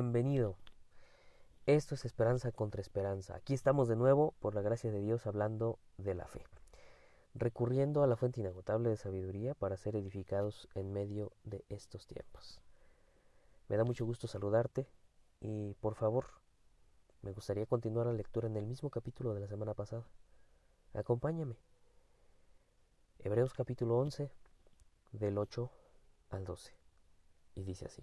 bienvenido. Esto es Esperanza contra Esperanza. Aquí estamos de nuevo, por la gracia de Dios, hablando de la fe, recurriendo a la fuente inagotable de sabiduría para ser edificados en medio de estos tiempos. Me da mucho gusto saludarte y por favor, me gustaría continuar la lectura en el mismo capítulo de la semana pasada. Acompáñame. Hebreos capítulo 11, del 8 al 12. Y dice así.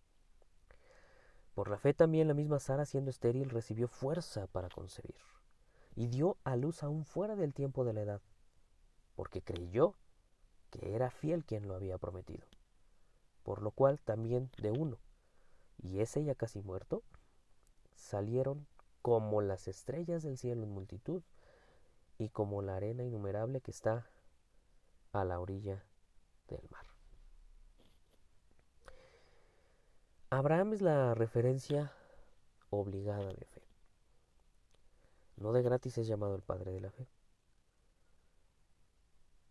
Por la fe también la misma Sara, siendo estéril, recibió fuerza para concebir y dio a luz aún fuera del tiempo de la edad, porque creyó que era fiel quien lo había prometido. Por lo cual también de uno, y ese ya casi muerto, salieron como las estrellas del cielo en multitud y como la arena innumerable que está a la orilla del mar. Abraham es la referencia obligada de fe. No de gratis es llamado el padre de la fe.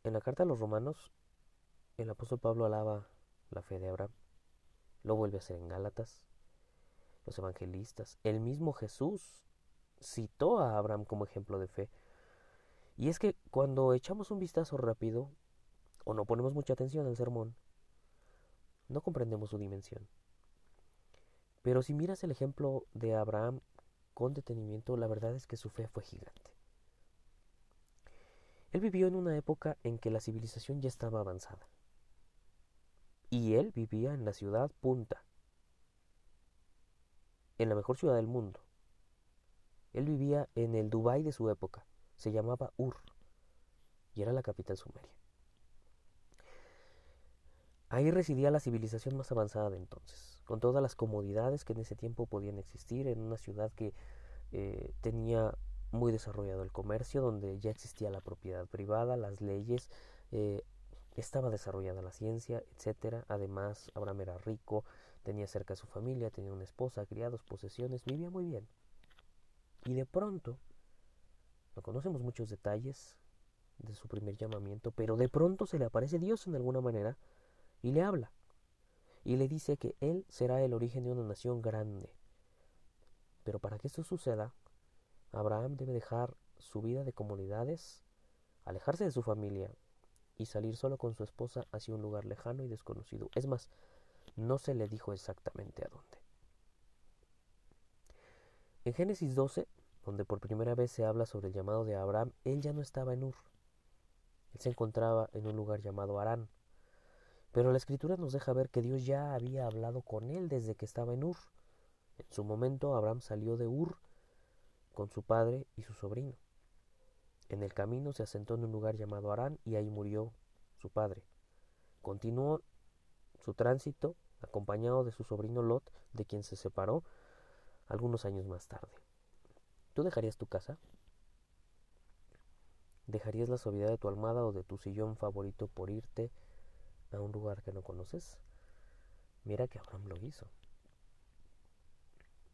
En la carta a los romanos, el apóstol Pablo alaba la fe de Abraham. Lo vuelve a hacer en Gálatas. Los evangelistas, el mismo Jesús citó a Abraham como ejemplo de fe. Y es que cuando echamos un vistazo rápido o no ponemos mucha atención al sermón, no comprendemos su dimensión. Pero si miras el ejemplo de Abraham con detenimiento, la verdad es que su fe fue gigante. Él vivió en una época en que la civilización ya estaba avanzada. Y él vivía en la ciudad punta, en la mejor ciudad del mundo. Él vivía en el Dubái de su época, se llamaba Ur, y era la capital sumeria. Ahí residía la civilización más avanzada de entonces con todas las comodidades que en ese tiempo podían existir en una ciudad que eh, tenía muy desarrollado el comercio, donde ya existía la propiedad privada, las leyes, eh, estaba desarrollada la ciencia, etcétera. Además, Abraham era rico, tenía cerca a su familia, tenía una esposa, criados, posesiones, vivía muy bien. Y de pronto, no conocemos muchos detalles de su primer llamamiento, pero de pronto se le aparece Dios en alguna manera y le habla y le dice que él será el origen de una nación grande. Pero para que esto suceda, Abraham debe dejar su vida de comunidades, alejarse de su familia y salir solo con su esposa hacia un lugar lejano y desconocido. Es más, no se le dijo exactamente a dónde. En Génesis 12, donde por primera vez se habla sobre el llamado de Abraham, él ya no estaba en Ur. Él se encontraba en un lugar llamado Arán. Pero la escritura nos deja ver que Dios ya había hablado con él desde que estaba en Ur. En su momento Abraham salió de Ur con su padre y su sobrino. En el camino se asentó en un lugar llamado Arán y ahí murió su padre. Continuó su tránsito acompañado de su sobrino Lot, de quien se separó algunos años más tarde. ¿Tú dejarías tu casa? ¿Dejarías la suavidad de tu almada o de tu sillón favorito por irte a un lugar que no conoces, mira que Abraham lo hizo.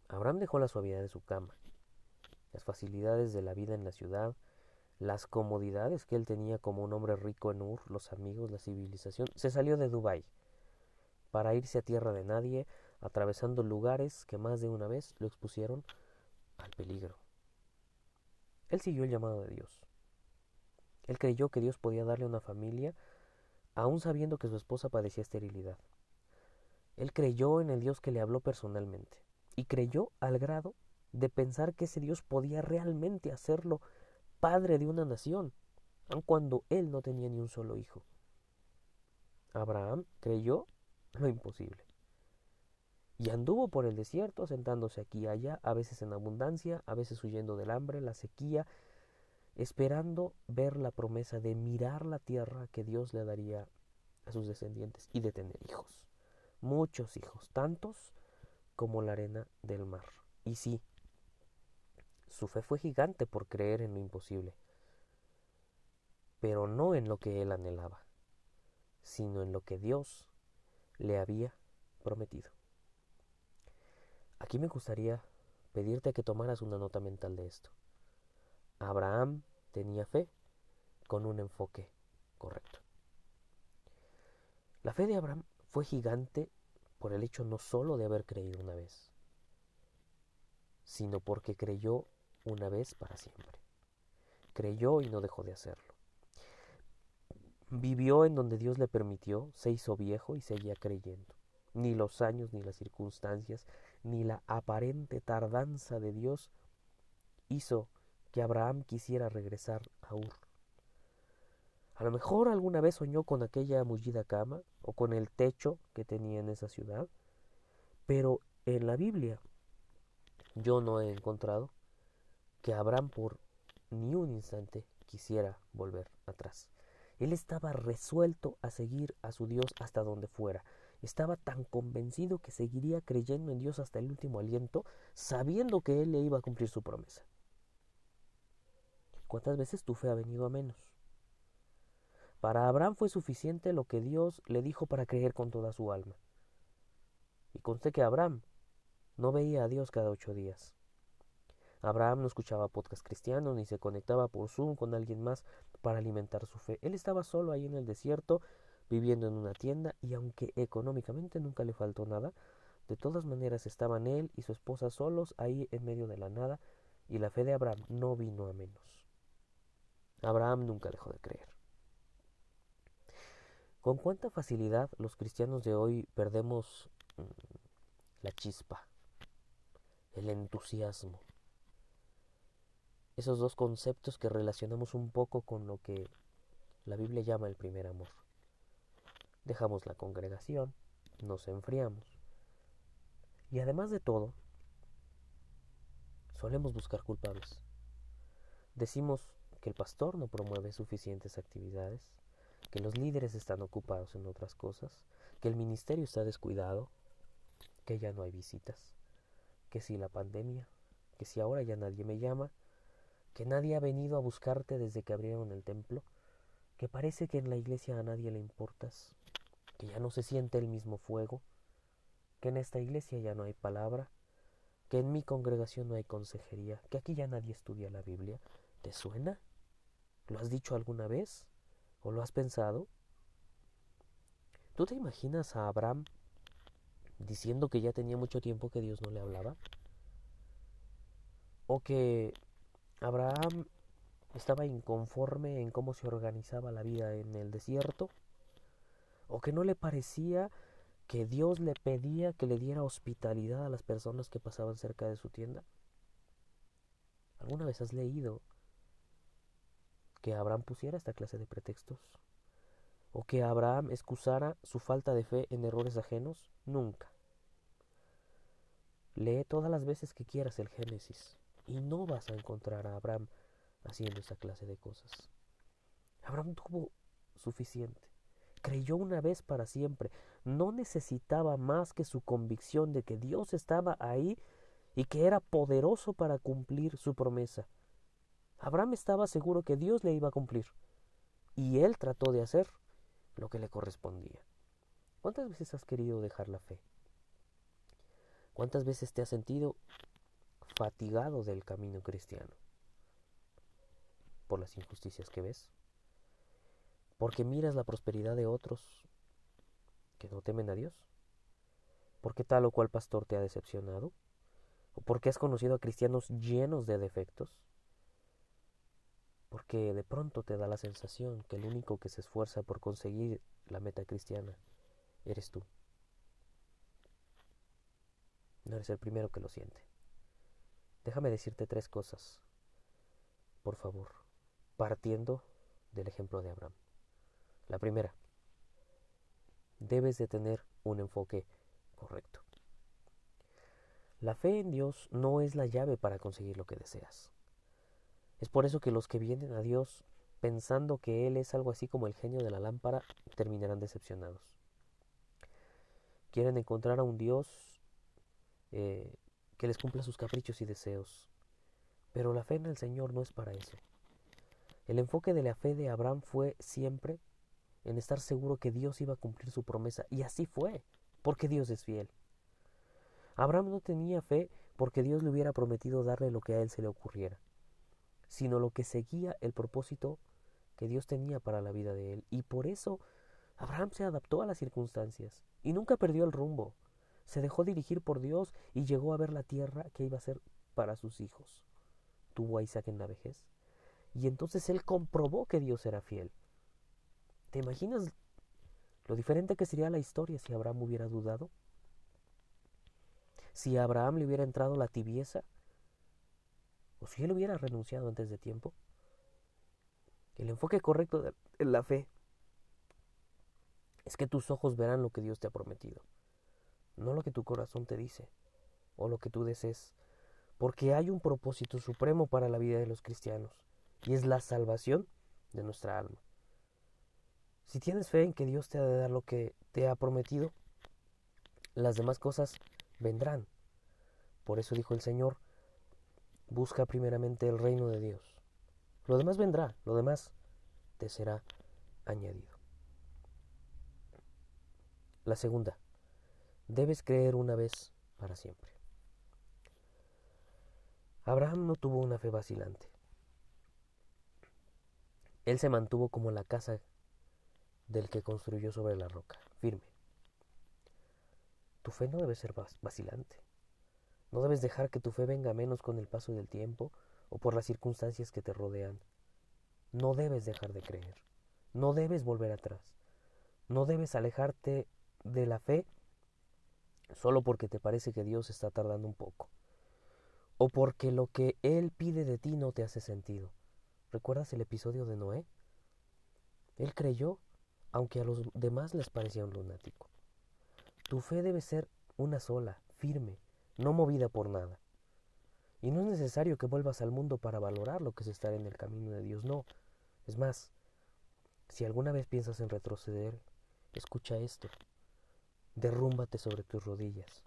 Abraham dejó la suavidad de su cama, las facilidades de la vida en la ciudad, las comodidades que él tenía como un hombre rico en Ur, los amigos, la civilización. Se salió de Dubái para irse a tierra de nadie, atravesando lugares que más de una vez lo expusieron al peligro. Él siguió el llamado de Dios. Él creyó que Dios podía darle una familia aun sabiendo que su esposa padecía esterilidad. Él creyó en el Dios que le habló personalmente, y creyó al grado de pensar que ese Dios podía realmente hacerlo padre de una nación, aun cuando él no tenía ni un solo hijo. Abraham creyó lo imposible. Y anduvo por el desierto, asentándose aquí y allá, a veces en abundancia, a veces huyendo del hambre, la sequía, esperando ver la promesa de mirar la tierra que Dios le daría a sus descendientes y de tener hijos. Muchos hijos, tantos como la arena del mar. Y sí, Su fe fue gigante por creer en lo imposible, pero no en lo que él anhelaba, sino en lo que Dios le había prometido. Aquí me gustaría pedirte que tomaras una nota mental de esto. Abraham tenía fe con un enfoque correcto. La fe de Abraham fue gigante por el hecho no solo de haber creído una vez, sino porque creyó una vez para siempre. Creyó y no dejó de hacerlo. Vivió en donde Dios le permitió, se hizo viejo y seguía creyendo. Ni los años, ni las circunstancias, ni la aparente tardanza de Dios hizo que Abraham quisiera regresar a Ur. A lo mejor alguna vez soñó con aquella mullida cama o con el techo que tenía en esa ciudad, pero en la Biblia yo no he encontrado que Abraham por ni un instante quisiera volver atrás. Él estaba resuelto a seguir a su Dios hasta donde fuera. Estaba tan convencido que seguiría creyendo en Dios hasta el último aliento, sabiendo que Él le iba a cumplir su promesa. ¿Cuántas veces tu fe ha venido a menos? Para Abraham fue suficiente lo que Dios le dijo para creer con toda su alma. Y conste que Abraham no veía a Dios cada ocho días. Abraham no escuchaba podcast cristianos ni se conectaba por Zoom con alguien más para alimentar su fe. Él estaba solo ahí en el desierto, viviendo en una tienda, y aunque económicamente nunca le faltó nada, de todas maneras estaban él y su esposa solos ahí en medio de la nada, y la fe de Abraham no vino a menos. Abraham nunca dejó de creer. Con cuánta facilidad los cristianos de hoy perdemos mm, la chispa, el entusiasmo. Esos dos conceptos que relacionamos un poco con lo que la Biblia llama el primer amor. Dejamos la congregación, nos enfriamos. Y además de todo, solemos buscar culpables. Decimos que el pastor no promueve suficientes actividades, que los líderes están ocupados en otras cosas, que el ministerio está descuidado, que ya no hay visitas, que si la pandemia, que si ahora ya nadie me llama, que nadie ha venido a buscarte desde que abrieron el templo, que parece que en la iglesia a nadie le importas, que ya no se siente el mismo fuego, que en esta iglesia ya no hay palabra, que en mi congregación no hay consejería, que aquí ya nadie estudia la Biblia. ¿Te suena? ¿Lo has dicho alguna vez? ¿O lo has pensado? ¿Tú te imaginas a Abraham diciendo que ya tenía mucho tiempo que Dios no le hablaba? ¿O que Abraham estaba inconforme en cómo se organizaba la vida en el desierto? ¿O que no le parecía que Dios le pedía que le diera hospitalidad a las personas que pasaban cerca de su tienda? ¿Alguna vez has leído que Abraham pusiera esta clase de pretextos? ¿O que Abraham excusara su falta de fe en errores ajenos? Nunca. Lee todas las veces que quieras el Génesis y no vas a encontrar a Abraham haciendo esa clase de cosas. Abraham tuvo suficiente. Creyó una vez para siempre. No necesitaba más que su convicción de que Dios estaba ahí y que era poderoso para cumplir su promesa. Abraham estaba seguro que Dios le iba a cumplir. Y él trató de hacer lo que le correspondía. ¿Cuántas veces has querido dejar la fe? ¿Cuántas veces te has sentido fatigado del camino cristiano? ¿Por las injusticias que ves? ¿Porque miras la prosperidad de otros que no temen a Dios? ¿Porque tal o cual pastor te ha decepcionado? ¿O porque has conocido a cristianos llenos de defectos? Porque de pronto te da la sensación que el único que se esfuerza por conseguir la meta cristiana eres tú. No eres el primero que lo siente. Déjame decirte tres cosas, por favor, partiendo del ejemplo de Abraham. La primera, debes de tener un enfoque correcto. La fe en Dios no es la llave para conseguir lo que deseas. Es por eso que los que vienen a Dios pensando que Él es algo así como el genio de la lámpara terminarán decepcionados. Quieren encontrar a un Dios eh, que les cumpla sus caprichos y deseos, Pero la fe en el Señor no es para eso. El enfoque de la fe de Abraham fue siempre en estar seguro que Dios iba a cumplir su promesa. Y así fue, porque Dios es fiel. Abraham no tenía fe porque Dios le hubiera prometido darle lo que a él se le ocurriera, sino lo que seguía el propósito que Dios tenía para la vida de él. Y por eso Abraham se adaptó a las circunstancias y nunca perdió el rumbo. Se dejó dirigir por Dios y llegó a ver la tierra que iba a ser para sus hijos. Tuvo a Isaac en la vejez. Y entonces él comprobó que Dios era fiel. ¿Te imaginas lo diferente que sería la historia si Abraham hubiera dudado? Si a Abraham le hubiera entrado la tibieza, o si él hubiera renunciado antes de tiempo. El enfoque correcto en la fe es que tus ojos verán lo que Dios te ha prometido, no lo que tu corazón te dice o lo que tú desees, porque hay un propósito supremo para la vida de los cristianos y es la salvación de nuestra alma. Si tienes fe en que Dios te ha de dar lo que te ha prometido, las demás cosas vendrán. Por eso dijo el Señor, busca primeramente el reino de Dios. Lo demás vendrá, lo demás te será añadido. La segunda, debes creer una vez para siempre. Abraham no tuvo una fe vacilante. Él se mantuvo como la casa del que construyó sobre la roca, firme. Tu fe no debe ser vacilante. No debes dejar que tu fe venga menos con el paso del tiempo o por las circunstancias que te rodean. No debes dejar de creer. No debes volver atrás. No debes alejarte de la fe solo porque te parece que Dios está tardando un poco, o porque lo que Él pide de ti no te hace sentido. ¿Recuerdas el episodio de Noé? Él creyó, aunque a los demás les parecía un lunático. Tu fe debe ser una sola, firme, no movida por nada. Y no es necesario que vuelvas al mundo para valorar lo que es estar en el camino de Dios, no. Es más, si alguna vez piensas en retroceder, escucha esto derrúmbate sobre tus rodillas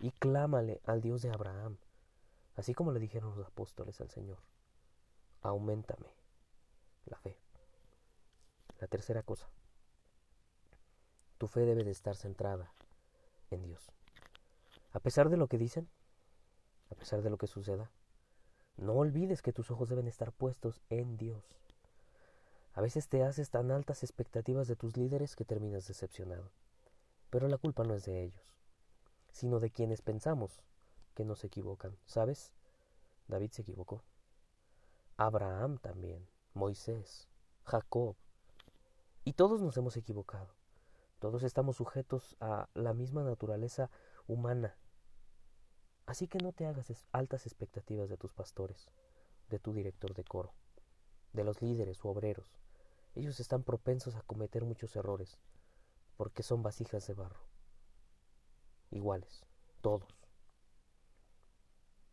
y clámale al Dios de Abraham, así como le dijeron los apóstoles al Señor. Aumentame la fe. La tercera cosa, tu fe debe de estar centrada en Dios. A pesar de lo que dicen, a pesar de lo que suceda, no olvides que tus ojos deben estar puestos en Dios. A veces te haces tan altas expectativas de tus líderes que terminas decepcionado. Pero la culpa no es de ellos, sino de quienes pensamos que no se equivocan. ¿Sabes? David se equivocó. Abraham también, Moisés, Jacob. Y todos nos hemos equivocado. Todos estamos sujetos a la misma naturaleza humana. Así que no te hagas altas expectativas de tus pastores, de tu director de coro, de los líderes u obreros. Ellos están propensos a cometer muchos errores, porque son vasijas de barro. Iguales, todos.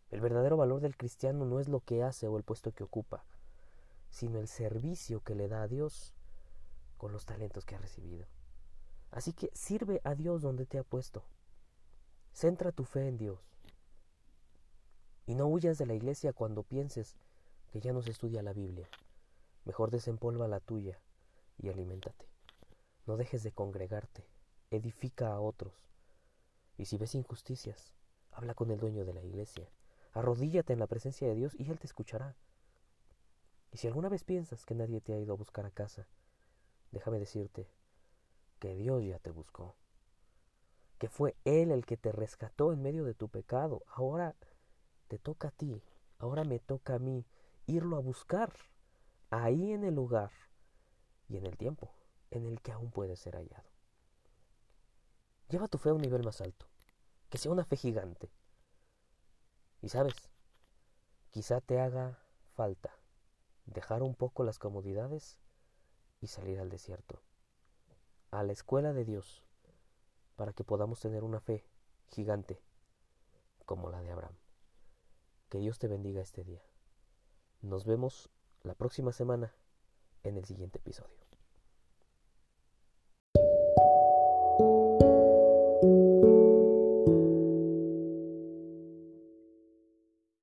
El verdadero valor del cristiano no es lo que hace o el puesto que ocupa, sino el servicio que le da a Dios con los talentos que ha recibido. Así que sirve a Dios donde te ha puesto. Centra tu fe en Dios. Y no huyas de la iglesia cuando pienses que ya no se estudia la Biblia. Mejor desempolva la tuya y aliméntate. No dejes de congregarte, edifica a otros. Y si ves injusticias, habla con el dueño de la iglesia, arrodíllate en la presencia de Dios y Él te escuchará. Y si alguna vez piensas que nadie te ha ido a buscar a casa, déjame decirte que Dios ya te buscó, que fue Él el que te rescató en medio de tu pecado. Ahora te toca a ti, ahora me toca a mí irlo a buscar ahí en el lugar y en el tiempo en el que aún puede ser hallado. Lleva tu fe a un nivel más alto, que sea una fe gigante. Y sabes, quizá te haga falta dejar un poco las comodidades y salir al desierto, a la escuela de Dios, para que podamos tener una fe gigante como la de Abraham. Que Dios te bendiga este día. Nos vemos la próxima semana en el siguiente episodio.